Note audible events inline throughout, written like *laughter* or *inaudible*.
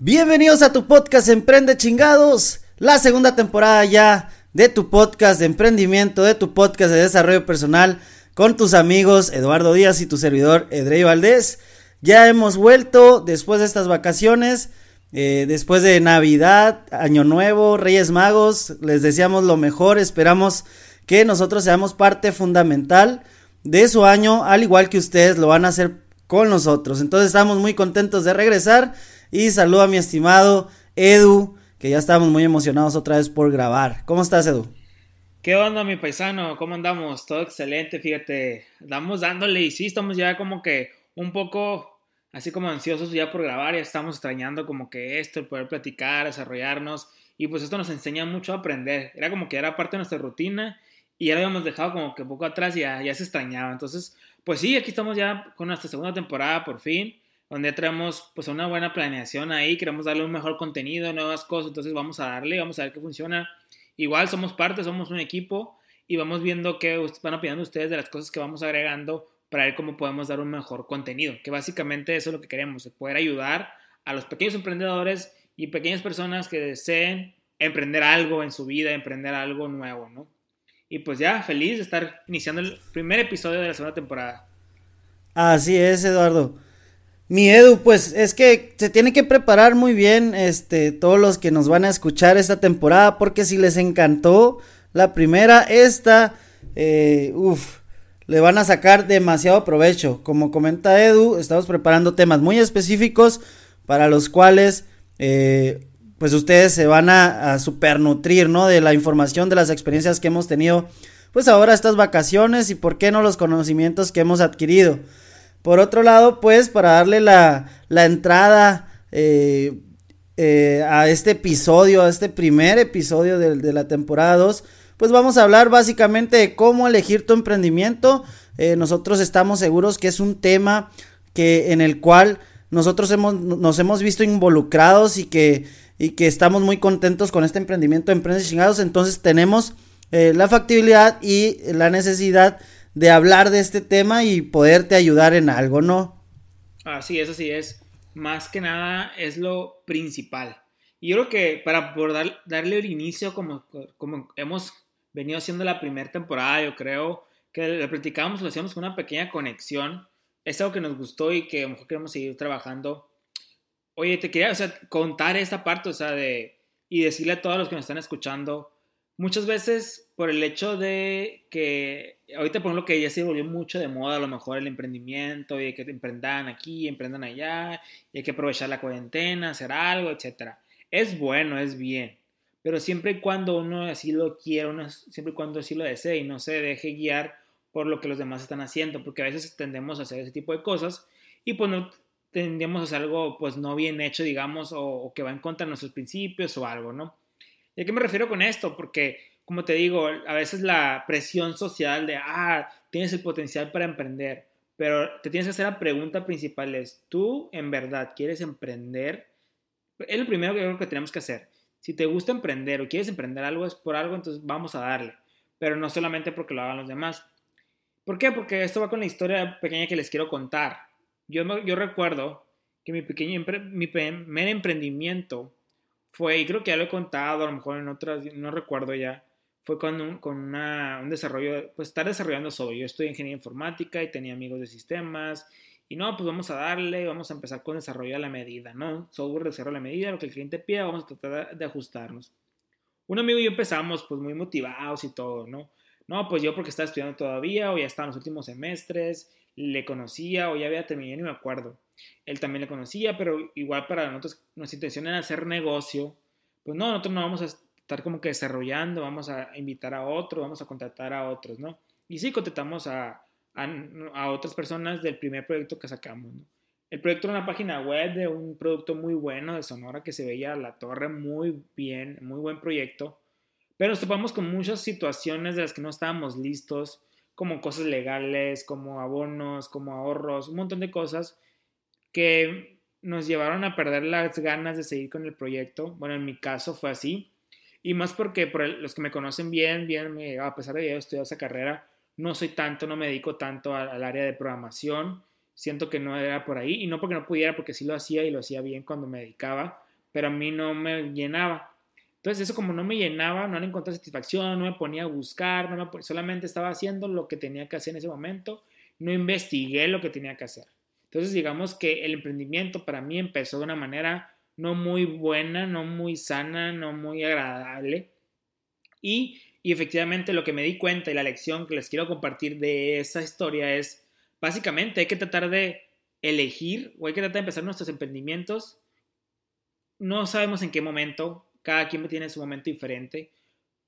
Bienvenidos a tu podcast Emprende chingados, la segunda temporada ya de tu podcast de emprendimiento, de tu podcast de desarrollo personal con tus amigos Eduardo Díaz y tu servidor Edrey Valdés. Ya hemos vuelto después de estas vacaciones eh, después de Navidad, Año Nuevo, Reyes Magos, les deseamos lo mejor, esperamos que nosotros seamos parte fundamental de su año, al igual que ustedes lo van a hacer con nosotros. Entonces estamos muy contentos de regresar y saludo a mi estimado Edu, que ya estamos muy emocionados otra vez por grabar. ¿Cómo estás, Edu? ¿Qué onda, mi paisano? ¿Cómo andamos? Todo excelente, fíjate. Estamos dándole y sí, estamos ya como que un poco así como ansiosos ya por grabar, ya estamos extrañando como que esto, el poder platicar, desarrollarnos, y pues esto nos enseña mucho a aprender. Era como que era parte de nuestra rutina y ya lo habíamos dejado como que poco atrás y ya, ya se extrañaba. Entonces, pues sí, aquí estamos ya con nuestra segunda temporada por fin, donde traemos pues una buena planeación ahí, queremos darle un mejor contenido, nuevas cosas, entonces vamos a darle, vamos a ver qué funciona. Igual somos parte, somos un equipo y vamos viendo qué van opinando ustedes de las cosas que vamos agregando para ver cómo podemos dar un mejor contenido, que básicamente eso es lo que queremos, poder ayudar a los pequeños emprendedores y pequeñas personas que deseen emprender algo en su vida, emprender algo nuevo, ¿no? Y pues ya, feliz de estar iniciando el primer episodio de la segunda temporada. Así es, Eduardo. Mi Edu, pues es que se tiene que preparar muy bien, este, todos los que nos van a escuchar esta temporada, porque si les encantó la primera, esta, eh, uff, le van a sacar demasiado provecho. Como comenta Edu, estamos preparando temas muy específicos para los cuales eh, pues ustedes se van a, supernutrir, ¿no? De la información, de las experiencias que hemos tenido, pues ahora estas vacaciones y por qué no los conocimientos que hemos adquirido. Por otro lado, pues para darle la, la entrada eh, eh, a este episodio, a este primer episodio de, de la temporada 2, pues vamos a hablar básicamente de cómo elegir tu emprendimiento. Eh, nosotros estamos seguros que es un tema que en el cual nosotros hemos, nos hemos visto involucrados y que, y que estamos muy contentos con este emprendimiento de Empresas Chingados. Entonces tenemos eh, la factibilidad y la necesidad de hablar de este tema y poderte ayudar en algo, ¿no? Así es, así es. Más que nada es lo principal. Y yo creo que para poder darle el inicio, como, como hemos venido haciendo la primera temporada, yo creo que le platicábamos, lo hacíamos con una pequeña conexión. Es algo que nos gustó y que a lo mejor queremos seguir trabajando. Oye, te quería contar esta parte, o sea, de, y decirle a todos los que nos están escuchando, muchas veces por el hecho de que ahorita por ejemplo que ya se volvió mucho de moda a lo mejor el emprendimiento y que emprendan aquí, emprendan allá, y hay que aprovechar la cuarentena, hacer algo, etcétera. Es bueno, es bien, pero siempre y cuando uno así lo quiera, uno siempre y cuando así lo desee y no se deje guiar por lo que los demás están haciendo, porque a veces tendemos a hacer ese tipo de cosas y pues no tendemos a hacer algo pues no bien hecho, digamos, o, que va en contra de nuestros principios o algo, ¿no? ¿Y a qué me refiero con esto? Porque, como te digo, a veces la presión social de, ah, tienes el potencial para emprender, pero te tienes que hacer la pregunta principal es, ¿tú en verdad quieres emprender? Es lo primero que creo que tenemos que hacer. Si te gusta emprender o quieres emprender algo, es por algo, entonces vamos a darle. Pero no solamente porque lo hagan los demás. ¿Por qué? Porque esto va con la historia pequeña que les quiero contar. Yo, yo recuerdo que mi, pequeño, mi primer emprendimiento fue, y creo que ya lo he contado, a lo mejor en otras, no recuerdo ya, fue con un, con una, un desarrollo, pues estar desarrollando solo. Yo en ingeniería informática y tenía amigos de sistemas y no, pues vamos a darle, vamos a empezar con desarrollo a la medida, ¿no? Software de desarrollo a la medida, lo que el cliente pida, vamos a tratar de ajustarnos. Un amigo y yo empezamos pues muy motivados y todo, ¿no? No, pues yo porque estaba estudiando todavía o ya estaba en los últimos semestres, le conocía o ya había terminado, ni me acuerdo. Él también le conocía, pero igual para nosotros, nuestra intención era hacer negocio. Pues no, nosotros no vamos a estar como que desarrollando, vamos a invitar a otro, vamos a contratar a otros, ¿no? Y sí, contratamos a, a, otras personas del primer proyecto que sacamos. El proyecto era una página web de un producto muy bueno de Sonora que se veía la torre muy bien, muy buen proyecto, pero nos topamos con muchas situaciones de las que no estábamos listos, como cosas legales, como abonos, como ahorros, un montón de cosas que nos llevaron a perder las ganas de seguir con el proyecto. Bueno, en mi caso fue así. Y más porque por los que me conocen bien, bien, a pesar de que he estudiado esa carrera, no soy tanto, no me dedico tanto al, área de programación. Siento que no era por ahí. Y no porque no pudiera, porque sí lo hacía y lo hacía bien cuando me dedicaba, pero a mí no me llenaba. Entonces eso como no me llenaba, no le encontré satisfacción, no me ponía a buscar, no solamente estaba haciendo lo que tenía que hacer en ese momento, no investigué lo que tenía que hacer. Entonces digamos que el emprendimiento para mí empezó de una manera no muy buena, no muy sana, no muy agradable. Y, efectivamente lo que me di cuenta y la lección que les quiero compartir de esa historia es, básicamente hay que tratar de elegir o hay que tratar de empezar nuestros emprendimientos. No sabemos en qué momento, cada quien tiene su momento diferente,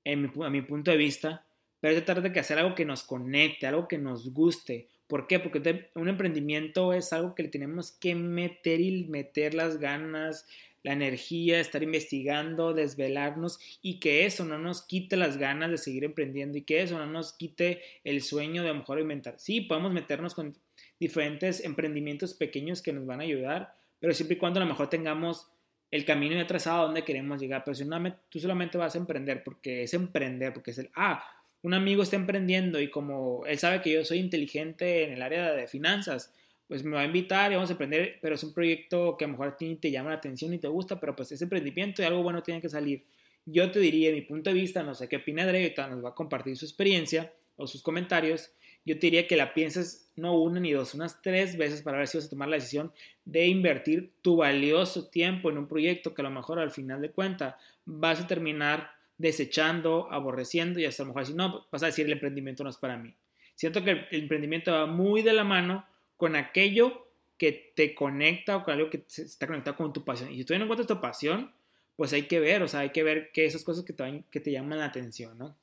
en mi, a mi punto de vista, pero hay que tratar de hacer algo que nos conecte, algo que nos guste, ¿Por qué? Porque un emprendimiento es algo que le tenemos que meter y meter las ganas, la energía, estar investigando, desvelarnos y que eso no nos quite las ganas de seguir emprendiendo y que eso no nos quite el sueño de a lo mejor inventar. Sí, podemos meternos con diferentes emprendimientos pequeños que nos van a ayudar, pero siempre y cuando a lo mejor tengamos el camino ya trazado a donde queremos llegar. Pero si tú solamente vas a emprender porque es emprender, porque es el, ah, un amigo está emprendiendo y como él sabe que yo soy inteligente en el área de finanzas, pues me va a invitar y vamos a emprender, pero es un proyecto que a lo mejor a ti te llama la atención y te gusta, pero pues es emprendimiento y algo bueno tiene que salir. Yo te diría, mi punto de vista, no sé qué opina Dre, nos va a compartir su experiencia o sus comentarios, yo te diría que la pienses no una ni dos, unas tres veces para ver si vas a tomar la decisión de invertir tu valioso tiempo en un proyecto que a lo mejor al final de cuentas vas a terminar desechando, aborreciendo y hasta a lo mejor si no, vas a decir el emprendimiento no es para mí. Siento que el emprendimiento va muy de la mano con aquello que te conecta o con algo que está conectado con tu pasión. Y si tú no encuentras tu pasión, pues hay que ver, o sea, hay que ver que esas cosas que te, que te llaman la atención, ¿no?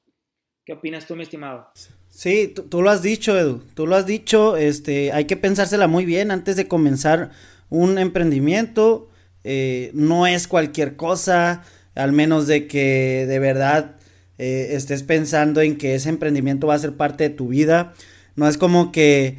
¿Qué opinas tú, mi estimado? Sí, tú, lo has dicho, Edu, tú lo has dicho, este, hay que pensársela muy bien antes de comenzar un emprendimiento, eh, no es cualquier cosa, al menos de que de verdad eh, estés pensando en que ese emprendimiento va a ser parte de tu vida. No es como que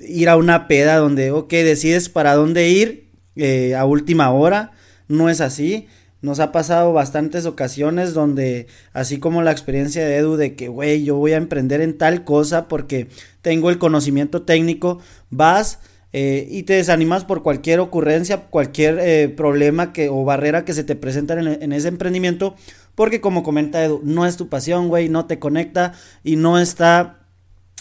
ir a una peda donde, ok, decides para dónde ir eh, a última hora. No es así. Nos ha pasado bastantes ocasiones donde, así como la experiencia de Edu de que, güey, yo voy a emprender en tal cosa porque tengo el conocimiento técnico, vas eh, y te desanimas por cualquier ocurrencia, cualquier eh, problema que, o barrera que se te presenta en, ese emprendimiento, porque como comenta Edu, no es tu pasión, güey, no te conecta y no está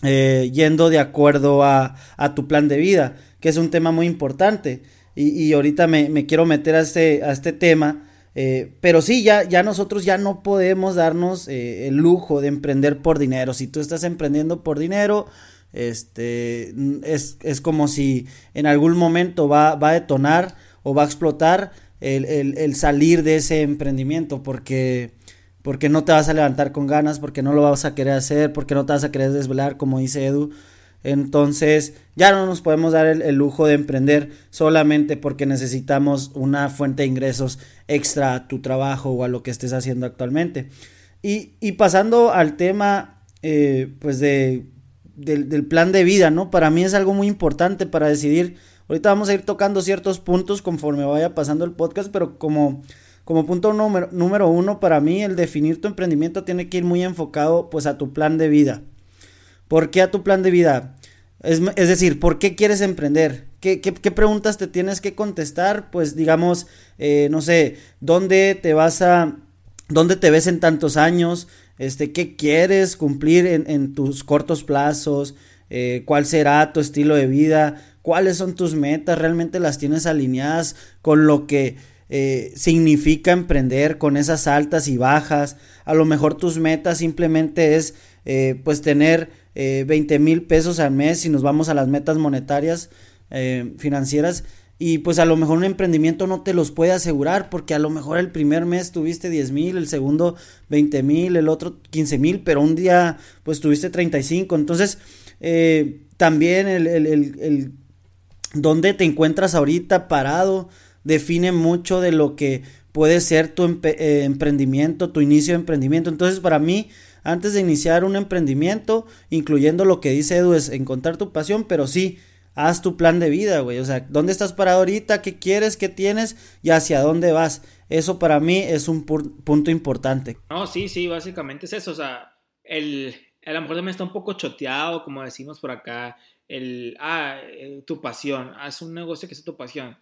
eh, yendo de acuerdo a, tu plan de vida, que es un tema muy importante. Y, ahorita me, quiero meter a este, a este tema. pero sí, ya, ya nosotros ya no podemos darnos el lujo de emprender por dinero. Si tú estás emprendiendo por dinero, este, es, es como si en algún momento va, va a detonar o va a explotar el, el, el, salir de ese emprendimiento porque, porque no te vas a levantar con ganas, porque no lo vas a querer hacer, porque no te vas a querer desvelar, como dice Edu. Entonces ya no nos podemos dar el, lujo de emprender solamente porque necesitamos una fuente de ingresos extra a tu trabajo o a lo que estés haciendo actualmente. Y, y pasando al tema eh, pues de del, plan de vida, ¿no? Para mí es algo muy importante para decidir. Ahorita vamos a ir tocando ciertos puntos conforme vaya pasando el podcast, pero como, como punto número, número uno, para mí el definir tu emprendimiento tiene que ir muy enfocado pues a tu plan de vida. ¿Por qué a tu plan de vida? Es, decir, ¿por qué quieres emprender? ¿Qué, ¿Qué, preguntas te tienes que contestar? Pues digamos, eh, no sé, ¿dónde te vas a... ¿Dónde te ves en tantos años? Este, qué quieres cumplir en, tus cortos plazos, eh, cuál será tu estilo de vida, cuáles son tus metas, realmente las tienes alineadas con lo que eh, significa emprender, con esas altas y bajas. A lo mejor tus metas simplemente es eh, pues tener 20 mil pesos al mes si nos vamos a las metas monetarias financieras y pues a lo mejor un emprendimiento no te los puede asegurar porque a lo mejor el primer mes tuviste 10 mil, el segundo 20 mil, el otro 15 mil, pero un día pues tuviste 35. Entonces, eh, también el, el, el, te encuentras ahorita parado define mucho de lo que puede ser tu eh, emprendimiento, tu inicio de emprendimiento. Entonces, para mí, antes de iniciar un emprendimiento, incluyendo lo que dice Edu, es encontrar tu pasión, pero sí, haz tu plan de vida, güey. O sea, ¿dónde estás parado ahorita? ¿Qué quieres? ¿Qué tienes? Y hacia dónde vas. Eso para mí es un punto importante. No, sí, sí, básicamente es eso. O sea, el, a lo mejor también está un poco choteado, como decimos por acá, el, ah, eh, tu pasión, haz un negocio que sea tu pasión.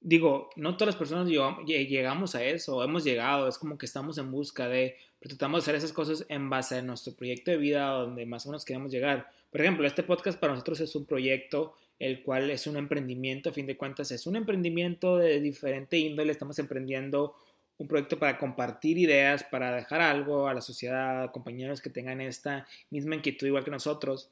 Digo, no todas las personas llegamos a eso, hemos llegado, es como que estamos en busca de, pero tratamos de hacer esas cosas en base a nuestro proyecto de vida, donde más o menos queremos llegar. Por ejemplo, este podcast para nosotros es un proyecto el cual es un emprendimiento, a fin de cuentas es un emprendimiento de diferente índole, estamos emprendiendo un proyecto para compartir ideas, para dejar algo a la sociedad, compañeros que tengan esta misma inquietud igual que nosotros.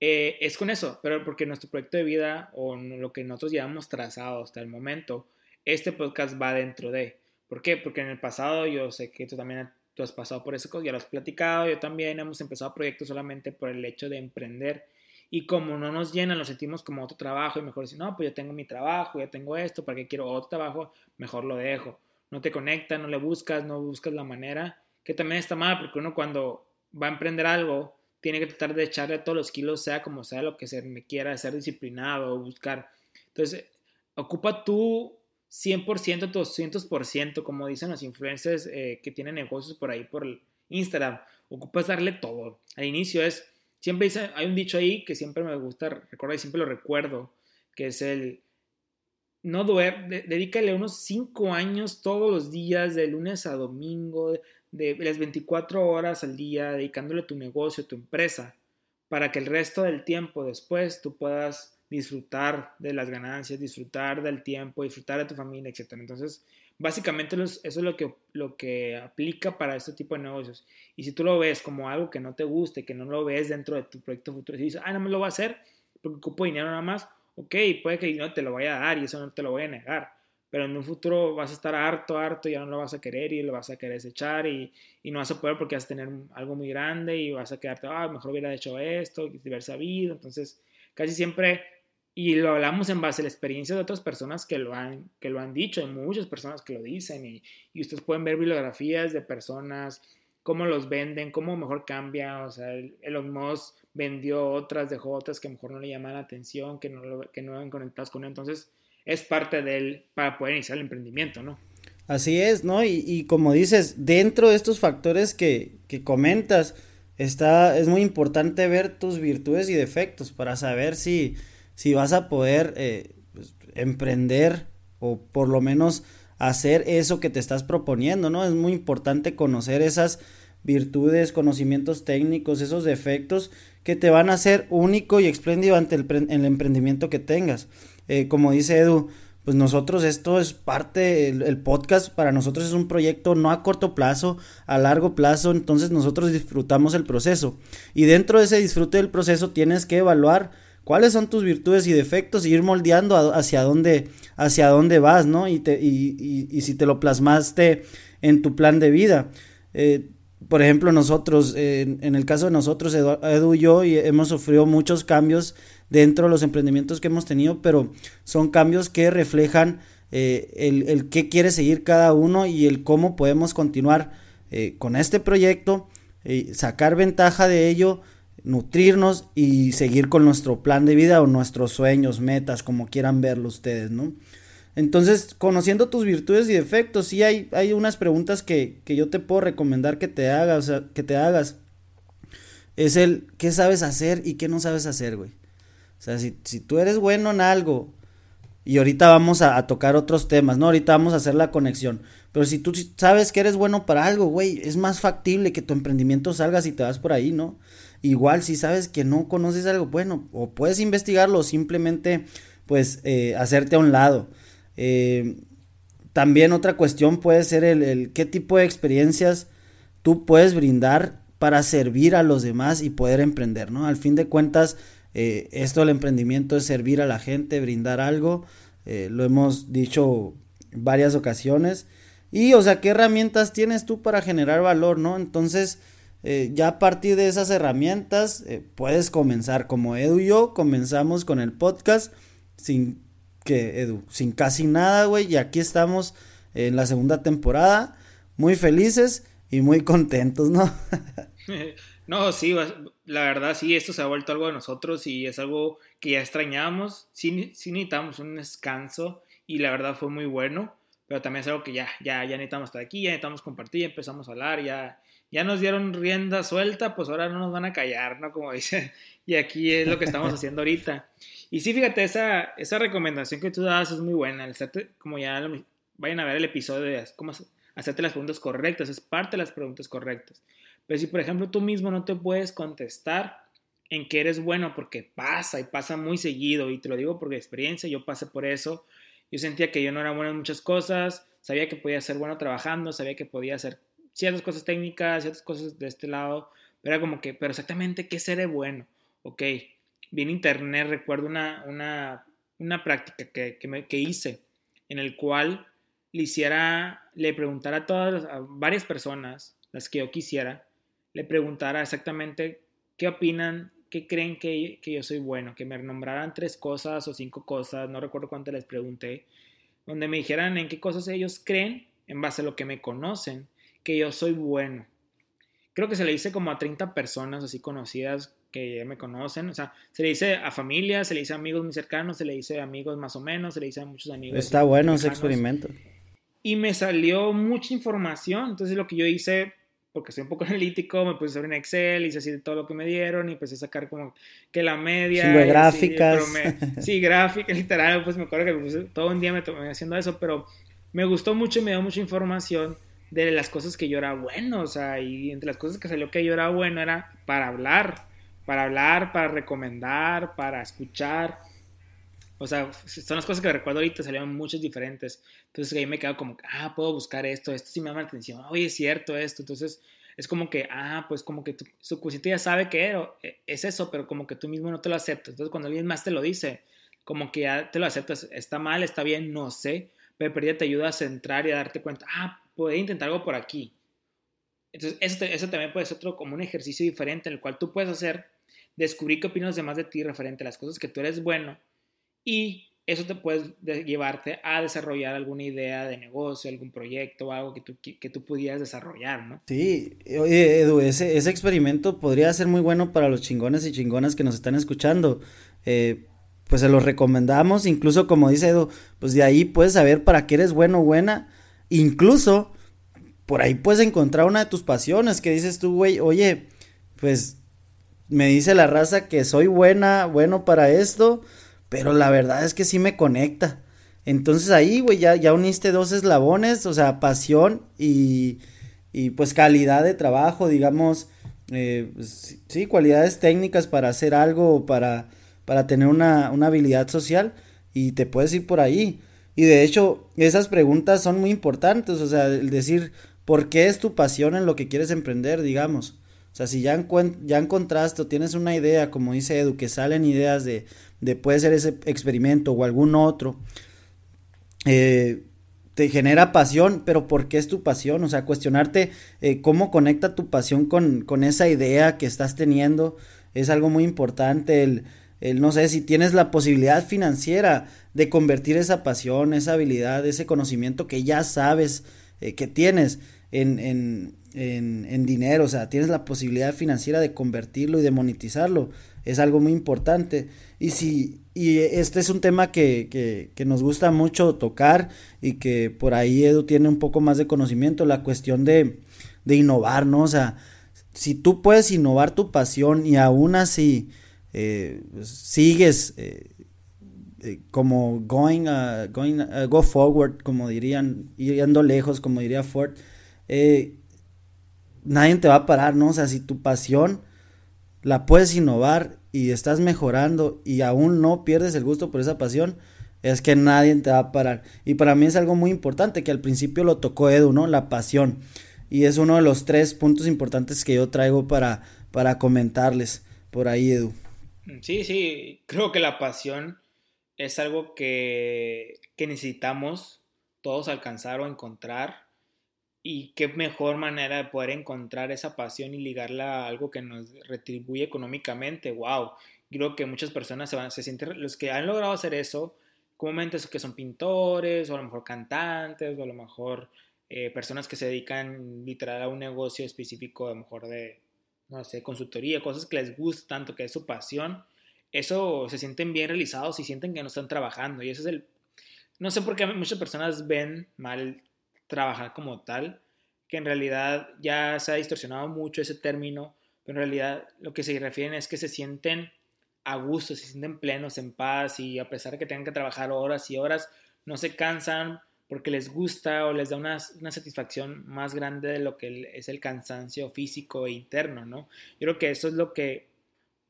Eh, es con eso, pero porque nuestro proyecto de vida o lo que nosotros llevamos trazado hasta el momento, este podcast va dentro de. ¿Por qué? Porque en el pasado yo sé que tú también has pasado por eso, ya lo has platicado, yo también hemos empezado proyectos solamente por el hecho de emprender y como no nos llenan, lo sentimos como otro trabajo y mejor decir, no, pues yo tengo mi trabajo, ya tengo esto, ¿para qué quiero otro trabajo? Mejor lo dejo. No te conecta, no le buscas, no buscas la manera, que también está mal porque uno cuando va a emprender algo tiene que tratar de echarle todos los kilos, sea como sea lo que se me quiera, ser disciplinado, buscar. Entonces, ocupa tú 100%, 200%, como dicen los influencers eh, que tienen negocios por ahí por Instagram. Ocupas darle todo. Al inicio es Siempre dice, hay un dicho ahí que siempre me gusta recordar y siempre lo recuerdo, que es el, no duerme, dedícale unos 5 años todos los días, de lunes a domingo, de, las 24 horas al día, dedicándole tu negocio, tu empresa, para que el resto del tiempo después tú puedas disfrutar de las ganancias, disfrutar del tiempo, disfrutar de tu familia, etc. Entonces, Básicamente eso es lo que, lo que aplica para este tipo de negocios. Y si tú lo ves como algo que no te guste, que no lo ves dentro de tu proyecto futuro, y dices, ah, no me lo voy a hacer porque ocupo dinero nada más, ok, puede que no te lo vaya a dar y eso no te lo voy a negar. Pero en un futuro vas a estar harto, harto, y ya no lo vas a querer y lo vas a querer desechar y, y no vas a poder porque vas a tener algo muy grande y vas a quedarte, ah, mejor hubiera hecho esto, haber sabido. Entonces, casi siempre y lo hablamos en base a la experiencia de otras personas que lo han, que lo han dicho, hay muchas personas que lo dicen y, y ustedes pueden ver bibliografías de personas, cómo los venden, cómo mejor cambia, o sea, Elon Musk vendió otras, dejó otras que mejor no le llaman la atención, que no, lo, que no eran conectadas con él, entonces es parte de él para poder iniciar el emprendimiento, ¿no? Así es, ¿no? Y, y como dices, dentro de estos factores que, que comentas, está, es muy importante ver tus virtudes y defectos para saber si si vas a poder eh, pues, emprender o por lo menos hacer eso que te estás proponiendo, ¿no? Es muy importante conocer esas virtudes, conocimientos técnicos, esos defectos que te van a hacer único y espléndido ante el, emprendimiento que tengas. Eh, como dice Edu, pues nosotros esto es parte, el, el, podcast para nosotros es un proyecto no a corto plazo, a largo plazo, entonces nosotros disfrutamos el proceso. Y dentro de ese disfrute del proceso tienes que evaluar cuáles son tus virtudes y defectos y ir moldeando hacia dónde, hacia dónde vas, ¿no? Y, te, y, y, si te lo plasmaste en tu plan de vida. Eh, por ejemplo, nosotros, en el caso de nosotros, Edu, y yo, hemos sufrido muchos cambios dentro de los emprendimientos que hemos tenido, pero son cambios que reflejan eh, el, qué quiere seguir cada uno y el cómo podemos continuar eh, con este proyecto, sacar ventaja de ello, nutrirnos y seguir con nuestro plan de vida o nuestros sueños, metas, como quieran verlo ustedes, ¿no? Entonces, conociendo tus virtudes y defectos, sí hay, hay unas preguntas que, que yo te puedo recomendar que te hagas, o sea, que te hagas. Es el qué sabes hacer y qué no sabes hacer, güey. O sea, si, si tú eres bueno en algo, y ahorita vamos a, a, tocar otros temas, ¿no? Ahorita vamos a hacer la conexión. Pero si tú sabes que eres bueno para algo, güey, es más factible que tu emprendimiento salga si te vas por ahí, ¿no? Igual si sabes que no conoces algo, bueno, o puedes investigarlo o simplemente pues eh, hacerte a un lado. Eh, también otra cuestión puede ser el, qué tipo de experiencias tú puedes brindar para servir a los demás y poder emprender, ¿no? Al fin de cuentas, eh, esto del emprendimiento es servir a la gente, brindar algo, lo hemos dicho varias ocasiones. Y, o sea, ¿qué herramientas tienes tú para generar valor, no? Entonces, eh, ya a partir de esas herramientas eh, puedes comenzar. Como Edu y yo comenzamos con el podcast sin que Edu, sin casi nada, güey, y aquí estamos en la segunda temporada, muy felices y muy contentos, ¿no? *laughs* *laughs* no, sí, la verdad sí, esto se ha vuelto algo de nosotros y es algo que ya extrañábamos, sí, sí necesitamos un descanso y la verdad fue muy bueno, pero también es algo que ya, ya, ya necesitamos estar aquí, ya necesitamos compartir, empezamos a hablar, ya, ya nos dieron rienda suelta, pues ahora no nos van a callar, ¿no? Como dice, y aquí es lo que estamos haciendo ahorita. Y sí, fíjate, esa, esa recomendación que tú das es muy buena, el hacerte, como ya vayan a ver el episodio de cómo hacerte las preguntas correctas, es parte de las preguntas correctas. Pero si, por ejemplo, tú mismo no te puedes contestar en que eres bueno, porque pasa y pasa muy seguido, y te lo digo por experiencia, yo pasé por eso, yo sentía que yo no era bueno en muchas cosas, sabía que podía ser bueno trabajando, sabía que podía hacer ciertas cosas técnicas, ciertas cosas de este lado, pero era como que, pero exactamente, ¿qué seré bueno? Ok, vi en internet, recuerdo una, una, una práctica que, que, me, que, hice, en el cual le hiciera, le preguntara a todas, a varias personas, las que yo quisiera, le preguntara exactamente qué opinan ¿qué creen que, que, yo soy bueno? Que me nombraran tres cosas o cinco cosas, no recuerdo cuánto les pregunté, donde me dijeran en qué cosas ellos creen, en base a lo que me conocen, que yo soy bueno. Creo que se le dice como a 30 personas así conocidas que ya me conocen, o sea, se le dice a familia, se le dice a amigos muy cercanos, se le dice a amigos más o menos, se le dice a muchos amigos. Está bueno ese experimento. Y me salió mucha información, entonces lo que yo hice porque soy un poco *laughs* analítico, me puse sobre un Excel, hice así de todo lo que me dieron y empecé a sacar como que la media. *laughs* Sí, gráficas. *laughs* sí, gráficas, literal, pues me acuerdo que todo un día me tomé haciendo eso, pero me gustó mucho y me dio mucha información de las cosas que yo era bueno, o sea, y entre las cosas que salió que yo era bueno era para hablar, para hablar, para recomendar, para escuchar. O sea, son las cosas que recuerdo ahorita, salieron muchas diferentes. Entonces ahí me quedo como, ah, puedo buscar esto, esto sí me llama la atención, oye, es cierto esto. Entonces es como que, ah, pues como que tu, su cosita ya sabe que e, es eso, pero como que tú mismo no te lo aceptas. Entonces cuando alguien más te lo dice, como que ya te lo aceptas, está mal, está bien, no sé, pero ya te ayuda a centrar y a darte cuenta, ah, puedo intentar algo por aquí. Entonces eso, eso también puede ser otro como un ejercicio diferente en el cual tú puedes hacer, descubrir qué opinan los demás de ti referente a las cosas que tú eres bueno y eso te puede llevarte a desarrollar alguna idea de negocio, algún proyecto algo que tú, que tú pudieras desarrollar, ¿no? Sí, Edu, ese, ese experimento podría ser muy bueno para los chingones y chingonas que nos están escuchando. Eh, pues se los recomendamos, incluso como dice Edu, pues de ahí puedes saber para qué eres bueno o buena, incluso por ahí puedes encontrar una de tus pasiones que dices tú, güey, oye, pues me dice la raza que soy buena, bueno para esto, pero la verdad es que sí me conecta. Entonces ahí, güey, ya, ya uniste dos eslabones, o sea, pasión y, y pues calidad de trabajo, digamos, eh, pues, sí, cualidades técnicas para hacer algo, para, para tener una, una habilidad social y te puedes ir por ahí. Y de hecho, esas preguntas son muy importantes, o sea, el decir, ¿por qué es tu pasión en lo que quieres emprender, digamos? O sea, si ya, ya encontraste o tienes una idea, como dice Edu, que salen ideas de, de puede ser ese experimento o algún otro, eh, te genera pasión, pero ¿por qué es tu pasión? O sea, cuestionarte eh, cómo conecta tu pasión con, con, esa idea que estás teniendo es algo muy importante. El, no sé, si tienes la posibilidad financiera de convertir esa pasión, esa habilidad, ese conocimiento que ya sabes eh, que tienes en, en, en, en, dinero, o sea, tienes la posibilidad financiera de convertirlo y de monetizarlo, es algo muy importante. Y si, y este es un tema que, que, que, nos gusta mucho tocar y que por ahí Edu tiene un poco más de conocimiento, la cuestión de, de innovar, ¿no? O sea, si tú puedes innovar tu pasión y aún así eh, sigues eh, eh, como going, going go forward, como dirían, yendo lejos, como diría Ford, nadie te va a parar, ¿no? O sea, si tu pasión la puedes innovar y estás mejorando y aún no pierdes el gusto por esa pasión, es que nadie te va a parar. Y para mí es algo muy importante que al principio lo tocó Edu, ¿no? La pasión. Y es uno de los tres puntos importantes que yo traigo para, para comentarles por ahí, Edu. Sí, sí, creo que la pasión es algo que, que necesitamos todos alcanzar o encontrar Y qué mejor manera de poder encontrar esa pasión y ligarla a algo que nos retribuye económicamente. ¡Wow! Creo que muchas personas se, van, se sienten, los que han logrado hacer eso, comúnmente que son pintores, o a lo mejor cantantes, o a lo mejor eh, personas que se dedican literal a un negocio específico, a lo mejor de, no sé, consultoría, cosas que les gusta tanto, que es su pasión, eso se sienten bien realizados y sienten que no están trabajando. Y eso es el... No sé por qué muchas personas ven mal trabajar como tal, que en realidad ya se ha distorsionado mucho ese término, pero en realidad lo que se refieren es que se sienten a gusto, se sienten plenos, en paz y a pesar de que tengan que trabajar horas y horas, no se cansan porque les gusta o les da una, una, satisfacción más grande de lo que es el cansancio físico e interno, ¿no? Yo creo que eso es lo que,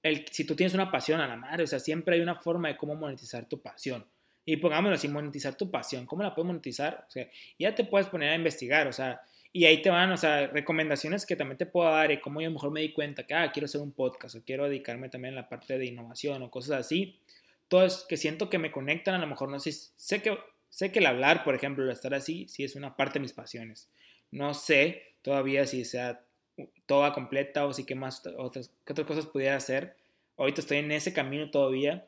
el, si tú tienes una pasión a la madre, o sea, siempre hay una forma de cómo monetizar tu pasión. Y pongámoslo así, monetizar tu pasión, ¿cómo la puedes monetizar? O sea, ya te puedes poner a investigar, o sea, y ahí te van, o sea, recomendaciones que también te puedo dar y cómo yo mejor me di cuenta que, ah, quiero hacer un podcast o quiero dedicarme también a la parte de innovación o cosas así. Todo es que siento que me conectan, a lo mejor no sé, sé que Sé que el hablar, por ejemplo, el estar así, sí es una parte de mis pasiones. No sé todavía si sea toda completa o si qué más otras, qué otras cosas pudiera hacer. Ahorita estoy en ese camino todavía.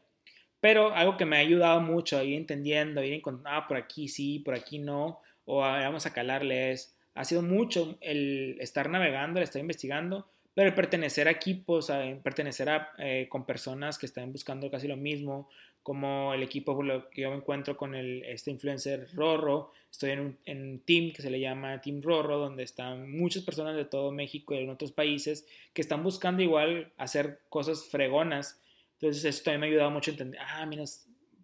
Pero algo que me ha ayudado mucho a ir entendiendo, ir encontrando, ah, por aquí sí, por aquí no, o vamos a calarle es, ha sido mucho el estar navegando, el estar investigando, pero el pertenecer a equipos, pertenecer a, eh, con personas que están buscando casi lo mismo, como el equipo que yo me encuentro con el, este influencer Rorro, estoy en un, en team que se le llama Team Rorro, donde están muchas personas de todo México y en otros países que están buscando igual hacer cosas fregonas. Entonces eso también me ha ayudado mucho a entender, ah, mira,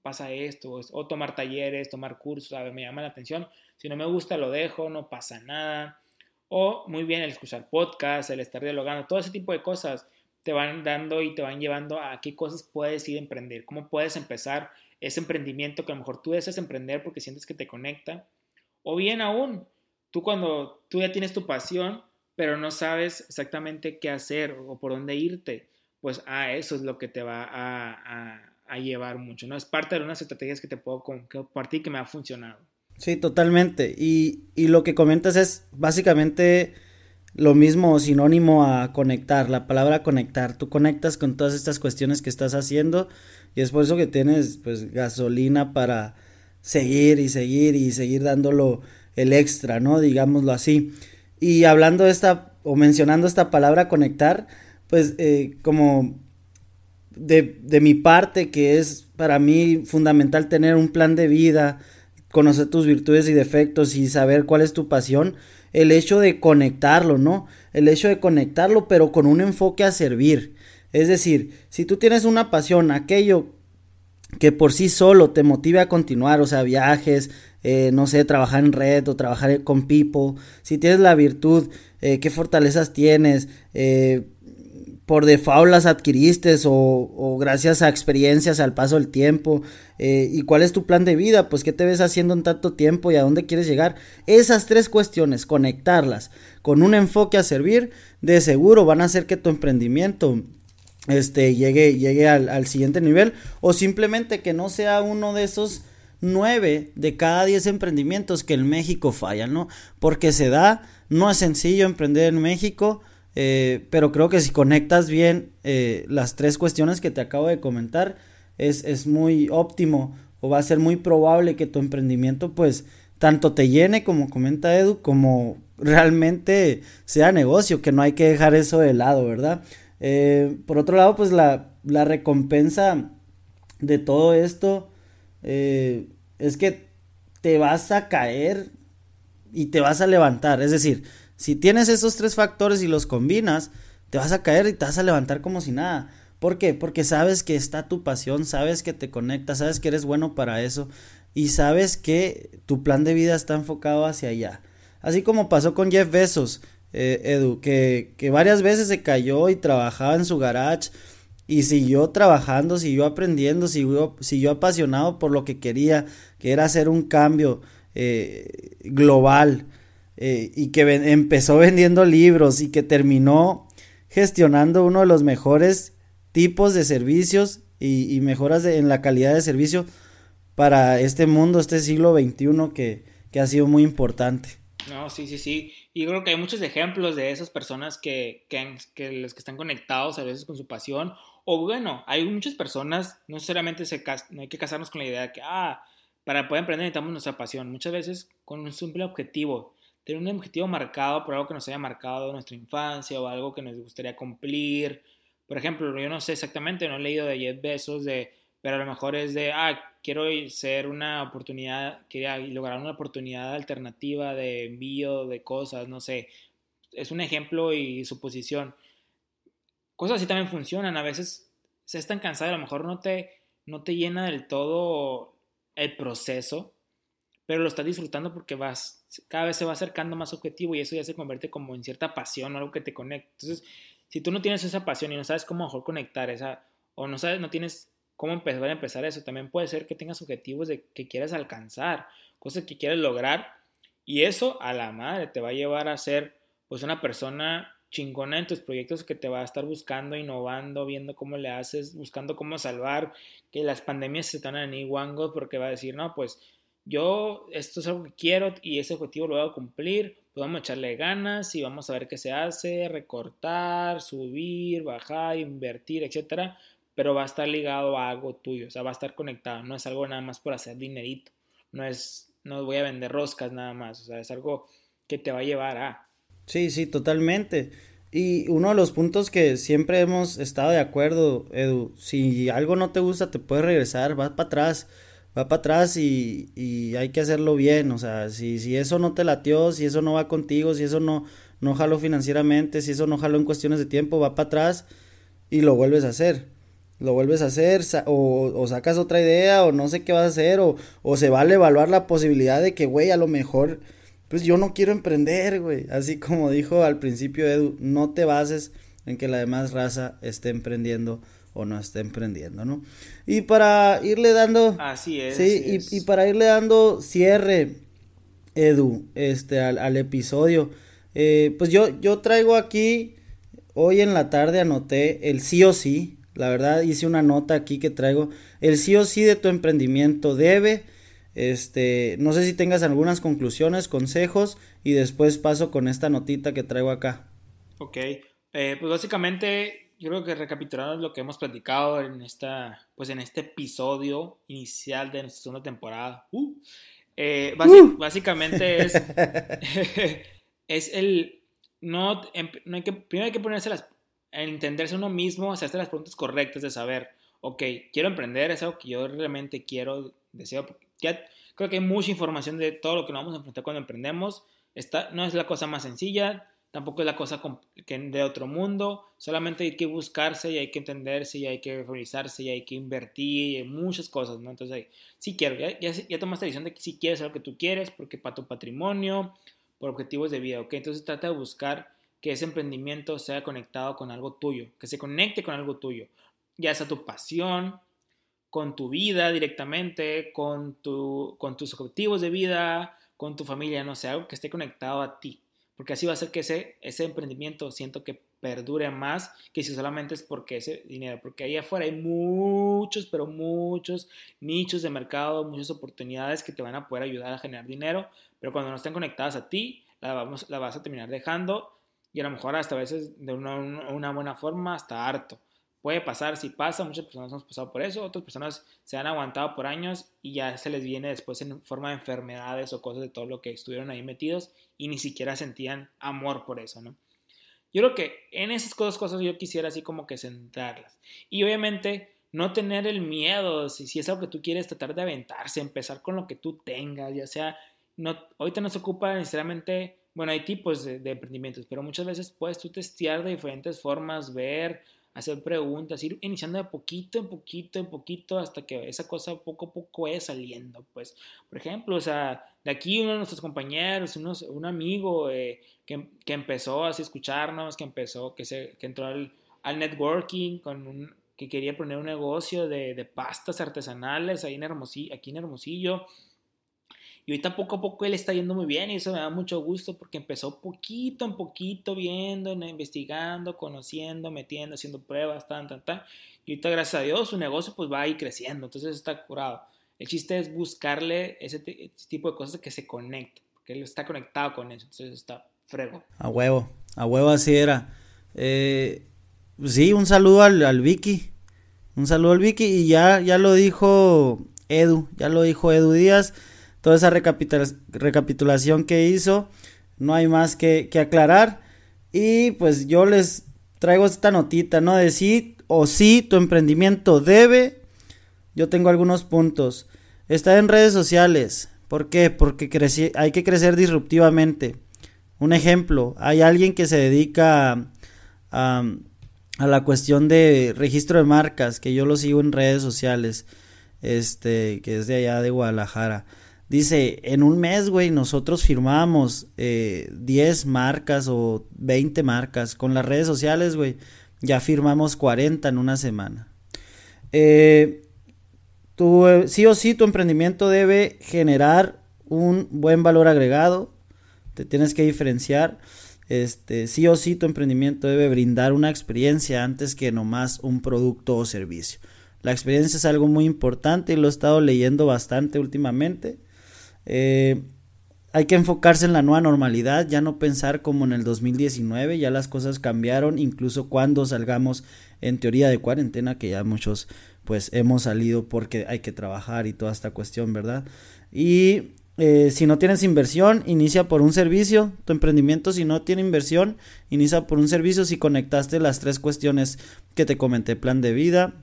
pasa esto, o tomar talleres, tomar cursos, a ver, me llama la atención. Si no me gusta, lo dejo, no pasa nada. O muy bien el escuchar podcast, el estar dialogando, todo ese tipo de cosas te van dando y te van llevando a qué cosas puedes ir a emprender, cómo puedes empezar ese emprendimiento que a lo mejor tú deseas emprender porque sientes que te conecta. O bien aún, tú cuando tú ya tienes tu pasión, pero no sabes exactamente qué hacer o por dónde irte, pues a ah, eso es lo que te va a, llevar mucho, ¿no? Es parte de unas estrategias que te puedo compartir que me ha funcionado. Sí, totalmente. Y lo que comentas es básicamente lo mismo sinónimo a conectar, la palabra conectar. Tú conectas con todas estas cuestiones que estás haciendo y es por eso que tienes pues gasolina para seguir y seguir y seguir dándolo el extra, ¿no? Digámoslo así. Y hablando de esta o mencionando esta palabra conectar, pues eh, como de, de mi parte que es para mí fundamental tener un plan de vida, conocer tus virtudes y defectos y saber cuál es tu pasión, el hecho de conectarlo, ¿no? El hecho de conectarlo, pero con un enfoque a servir. Es decir, si tú tienes una pasión, aquello que por sí solo te motive a continuar, o sea, viajes, eh, no sé, trabajar en red o trabajar con people, si tienes la virtud, eh, qué fortalezas tienes, eh, por default las adquiriste o, gracias a experiencias al paso del tiempo eh, y cuál es tu plan de vida, pues qué te ves haciendo en tanto tiempo y a dónde quieres llegar. Esas tres cuestiones, conectarlas con un enfoque a servir, de seguro van a hacer que tu emprendimiento este, llegue, llegue al, siguiente nivel o simplemente que no sea uno de esos nueve de cada diez emprendimientos que en México fallan, ¿no? Porque se da, no es sencillo emprender en México, eh, pero creo que si conectas bien eh, las tres cuestiones que te acabo de comentar, es, es, muy óptimo o va a ser muy probable que tu emprendimiento pues tanto te llene como comenta Edu, como realmente sea negocio, que no hay que dejar eso de lado, ¿verdad? Eh, por otro lado, pues la, la recompensa de todo esto es que te vas a caer y te vas a levantar, es decir, si tienes esos tres factores y los combinas, te vas a caer y te vas a levantar como si nada. ¿Por qué? Porque sabes que está tu pasión, sabes que te conectas, sabes que eres bueno para eso y sabes que tu plan de vida está enfocado hacia allá. Así como pasó con Jeff Bezos, eh, Edu, que, que varias veces se cayó y trabajaba en su garage y siguió trabajando, siguió aprendiendo, siguió, siguió apasionado por lo que quería, que era hacer un cambio eh, global eh, y que empezó vendiendo libros y que terminó gestionando uno de los mejores tipos de servicios y, mejoras en la calidad de servicio para este mundo, este siglo XXI que, que ha sido muy importante. No, sí, sí, sí. Y creo que hay muchos ejemplos de esas personas que, que, que los que están conectados a veces con su pasión. O bueno, hay muchas personas, no necesariamente se, no hay que casarnos con la idea de que, ah, para poder emprender necesitamos nuestra pasión. Muchas veces con un simple objetivo. Tener un objetivo marcado por algo que nos haya marcado nuestra infancia o algo que nos gustaría cumplir. Por ejemplo, yo no sé exactamente, no he leído de Jeff Bezos, de, pero a lo mejor es de, ah, quiero ser una oportunidad, quería lograr una oportunidad alternativa de envío de cosas, no sé. Es un ejemplo y suposición. Cosas así también funcionan. A veces se es tan cansado, a lo mejor no te, no te llena del todo el proceso, pero lo estás disfrutando porque vas, cada vez se va acercando más objetivo y eso ya se convierte como en cierta pasión o algo que te conecta. Entonces, si tú no tienes esa pasión y no sabes cómo mejor conectar esa, o no sabes, no tienes cómo empezar a empezar eso. También puede ser que tengas objetivos de que quieras alcanzar, cosas que quieres lograr. Y eso a la madre te va a llevar a ser pues una persona chingona en tus proyectos que te va a estar buscando, innovando, viendo cómo le haces, buscando cómo salvar, que las pandemias se están en iguango porque va a decir, no, pues yo esto es algo que quiero y ese objetivo lo voy a cumplir, pues vamos a echarle ganas y vamos a ver qué se hace, recortar, subir, bajar, invertir, etcétera, pero va a estar ligado a algo tuyo, o sea, va a estar conectado, no es algo nada más por hacer dinerito, no es, no voy a vender roscas nada más, o sea, es algo que te va a llevar a. Sí, sí, totalmente. Y uno de los puntos que siempre hemos estado de acuerdo, Edu, si algo no te gusta, te puedes regresar, vas para atrás, va para atrás y, y, hay que hacerlo bien, o sea, si, si eso no te latió, si eso no va contigo, si eso no, no jaló financieramente, si eso no jaló en cuestiones de tiempo, va para atrás y lo vuelves a hacer lo vuelves a hacer o, sacas otra idea o no sé qué vas a hacer o, o se vale evaluar la posibilidad de que, güey, a lo mejor, pues yo no quiero emprender, güey. Así como dijo al principio Edu, no te bases en que la demás raza esté emprendiendo o no esté emprendiendo, ¿no? Y para irle dando... Así es. Sí, Y, para irle dando cierre, Edu, este, al, episodio, eh, pues yo, yo traigo aquí, hoy en la tarde anoté el sí o sí, la verdad hice una nota aquí que traigo. El sí o sí de tu emprendimiento debe. Este, no sé si tengas algunas conclusiones, consejos y después paso con esta notita que traigo acá. Ok, eh, pues básicamente yo creo que recapitulando lo que hemos platicado en esta, pues en este episodio inicial de nuestra segunda temporada. Uh, eh, uh. Básicamente es, *laughs* es el no, em, no hay que primero hay que ponerse las entenderse uno mismo, hacerse las preguntas correctas de saber, ok, quiero emprender, es algo que yo realmente quiero, deseo, ya creo que hay mucha información de todo lo que nos vamos a enfrentar cuando emprendemos, Esta no es la cosa más sencilla, tampoco es la cosa de otro mundo, solamente hay que buscarse y hay que entenderse y hay que revisarse y hay que invertir y muchas cosas, ¿no? Entonces, si quiero, ya, ya, ya tomaste la decisión de que si quieres lo que tú quieres, porque para tu patrimonio, por objetivos de vida, ¿ok? Entonces trata de buscar que ese emprendimiento sea conectado con algo tuyo, que se conecte con algo tuyo, ya sea tu pasión, con tu vida directamente, con, con tus objetivos de vida, con tu familia, no sé, algo que esté conectado a ti, porque así va a ser que ese, ese emprendimiento siento que perdure más que si solamente es porque ese dinero, porque ahí afuera hay muchos, pero muchos nichos de mercado, muchas oportunidades que te van a poder ayudar a generar dinero, pero cuando no estén conectadas a ti, la, vamos, la vas a terminar dejando y a lo mejor hasta a veces de una, una buena forma hasta harto. Puede pasar, si pasa, muchas personas hemos pasado por eso, otras personas se han aguantado por años y ya se les viene después en forma de enfermedades o cosas de todo lo que estuvieron ahí metidos y ni siquiera sentían amor por eso, ¿no? Yo creo que en esas cosas, cosas yo quisiera así como que centrarlas. Y obviamente no tener el miedo, si, si es algo que tú quieres tratar de aventarse, empezar con lo que tú tengas, ya sea, no, ahorita no se ocupa necesariamente bueno, hay tipos de, emprendimientos, pero muchas veces puedes tú testear de diferentes formas, ver, hacer preguntas, ir iniciando de poquito en poquito en poquito hasta que esa cosa poco a poco vaya saliendo, pues. Por ejemplo, o sea, de aquí uno de nuestros compañeros, un amigo eh, que, que, empezó a escucharnos, que empezó, que, se, que entró al, al networking con un, que quería poner un negocio de, de pastas artesanales ahí en Hermosillo, aquí en Hermosillo y ahorita poco a poco él está yendo muy bien y eso me da mucho gusto porque empezó poquito en poquito viendo, investigando, conociendo, metiendo, haciendo pruebas, tan, tan, tan. Y ahorita gracias a Dios su negocio pues va ahí creciendo, entonces está curado. El chiste es buscarle ese, tipo de cosas que se conecten. porque él está conectado con eso, entonces está frego. A huevo, a huevo así era. Eh, sí, un saludo al, al, Vicky, un saludo al Vicky y ya, ya lo dijo Edu, ya lo dijo Edu Díaz, toda esa recapitulación que hizo, no hay más que, aclarar y pues yo les traigo esta notita, ¿no? De sí o sí tu emprendimiento debe, yo tengo algunos puntos. Está en redes sociales. ¿Por qué? Porque hay que crecer disruptivamente. Un ejemplo, hay alguien que se dedica a, a, la cuestión de registro de marcas, que yo lo sigo en redes sociales, este, que es de allá de Guadalajara. Dice, en un mes, güey, nosotros firmamos eh, 10 marcas o 20 marcas. Con las redes sociales, güey, ya firmamos 40 en una semana. Eh, eh, sí o sí, tu emprendimiento debe generar un buen valor agregado. Te tienes que diferenciar. Este, sí o sí, tu emprendimiento debe brindar una experiencia antes que nomás un producto o servicio. La experiencia es algo muy importante y lo he estado leyendo bastante últimamente. Eh, hay que enfocarse en la nueva normalidad, ya no pensar como en el 2019, ya las cosas cambiaron, incluso cuando salgamos en teoría de cuarentena, que ya muchos pues hemos salido porque hay que trabajar y toda esta cuestión, ¿verdad? Y eh, si no tienes inversión, inicia por un servicio. Tu emprendimiento, si no tiene inversión, inicia por un servicio. Si conectaste las tres cuestiones que te comenté, plan de vida,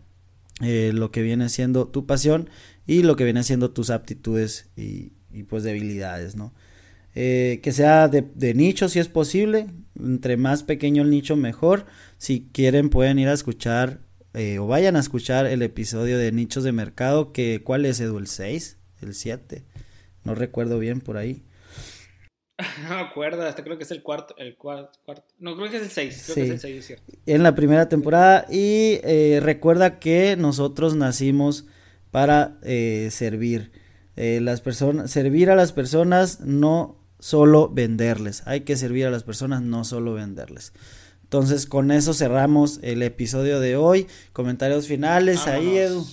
eh, lo que viene siendo tu pasión y lo que viene siendo tus aptitudes y, y pues debilidades, ¿no? Eh, que sea de, de, nicho si es posible, entre más pequeño el nicho mejor. Si quieren pueden ir a escuchar eh, o vayan a escuchar el episodio de nichos de mercado, que ¿cuál es Edu? ¿El 6? ¿El 7? No recuerdo bien por ahí. *laughs* No me acuerdo, hasta creo que es el cuarto, el cuarto, no creo que es el 6, creo que es el 6, es cierto. En la primera temporada y eh, recuerda que nosotros nacimos para servir eh, las personas, servir a las personas, no solo venderles. Hay que servir a las personas, no solo venderles. Entonces, con eso cerramos el episodio de hoy. Comentarios finales ahí, Edu.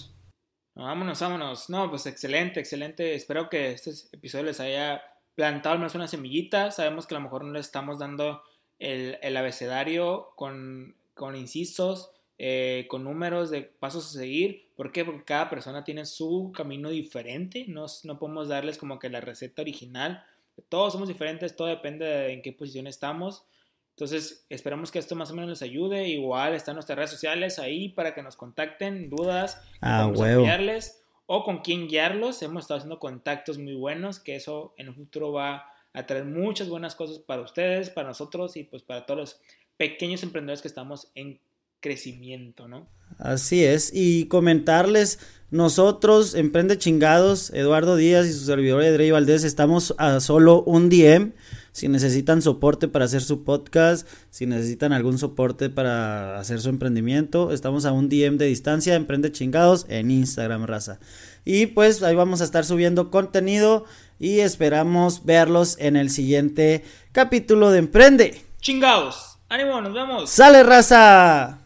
Vámonos, vámonos. No, pues excelente, excelente. Espero que este episodio les haya plantado al menos una semillita. Sabemos que a lo mejor no le estamos dando el, el abecedario con, con incisos, eh, con números de pasos a seguir. ¿Por qué? Porque cada persona tiene su camino diferente. No, no podemos darles como que la receta original. Todos somos diferentes, todo depende de en qué posición estamos. Entonces, esperamos que esto más o menos les ayude. Igual están nuestras redes sociales ahí para que nos contacten, dudas, ah, guiarles o con quién guiarlos. Hemos estado haciendo contactos muy buenos, que eso en el futuro va a traer muchas buenas cosas para ustedes, para nosotros y pues para todos los pequeños emprendedores que estamos en crecimiento, ¿no? Así es, y comentarles, nosotros, Emprende Chingados, Eduardo Díaz y su servidor Edrey Valdés, estamos a solo un DM. Si necesitan soporte para hacer su podcast, si necesitan algún soporte para hacer su emprendimiento, estamos a un DM de distancia, Emprende Chingados en Instagram, raza. Y pues ahí vamos a estar subiendo contenido y esperamos verlos en el siguiente capítulo de Emprende. Chingados, ánimo, nos vemos. Sale, raza.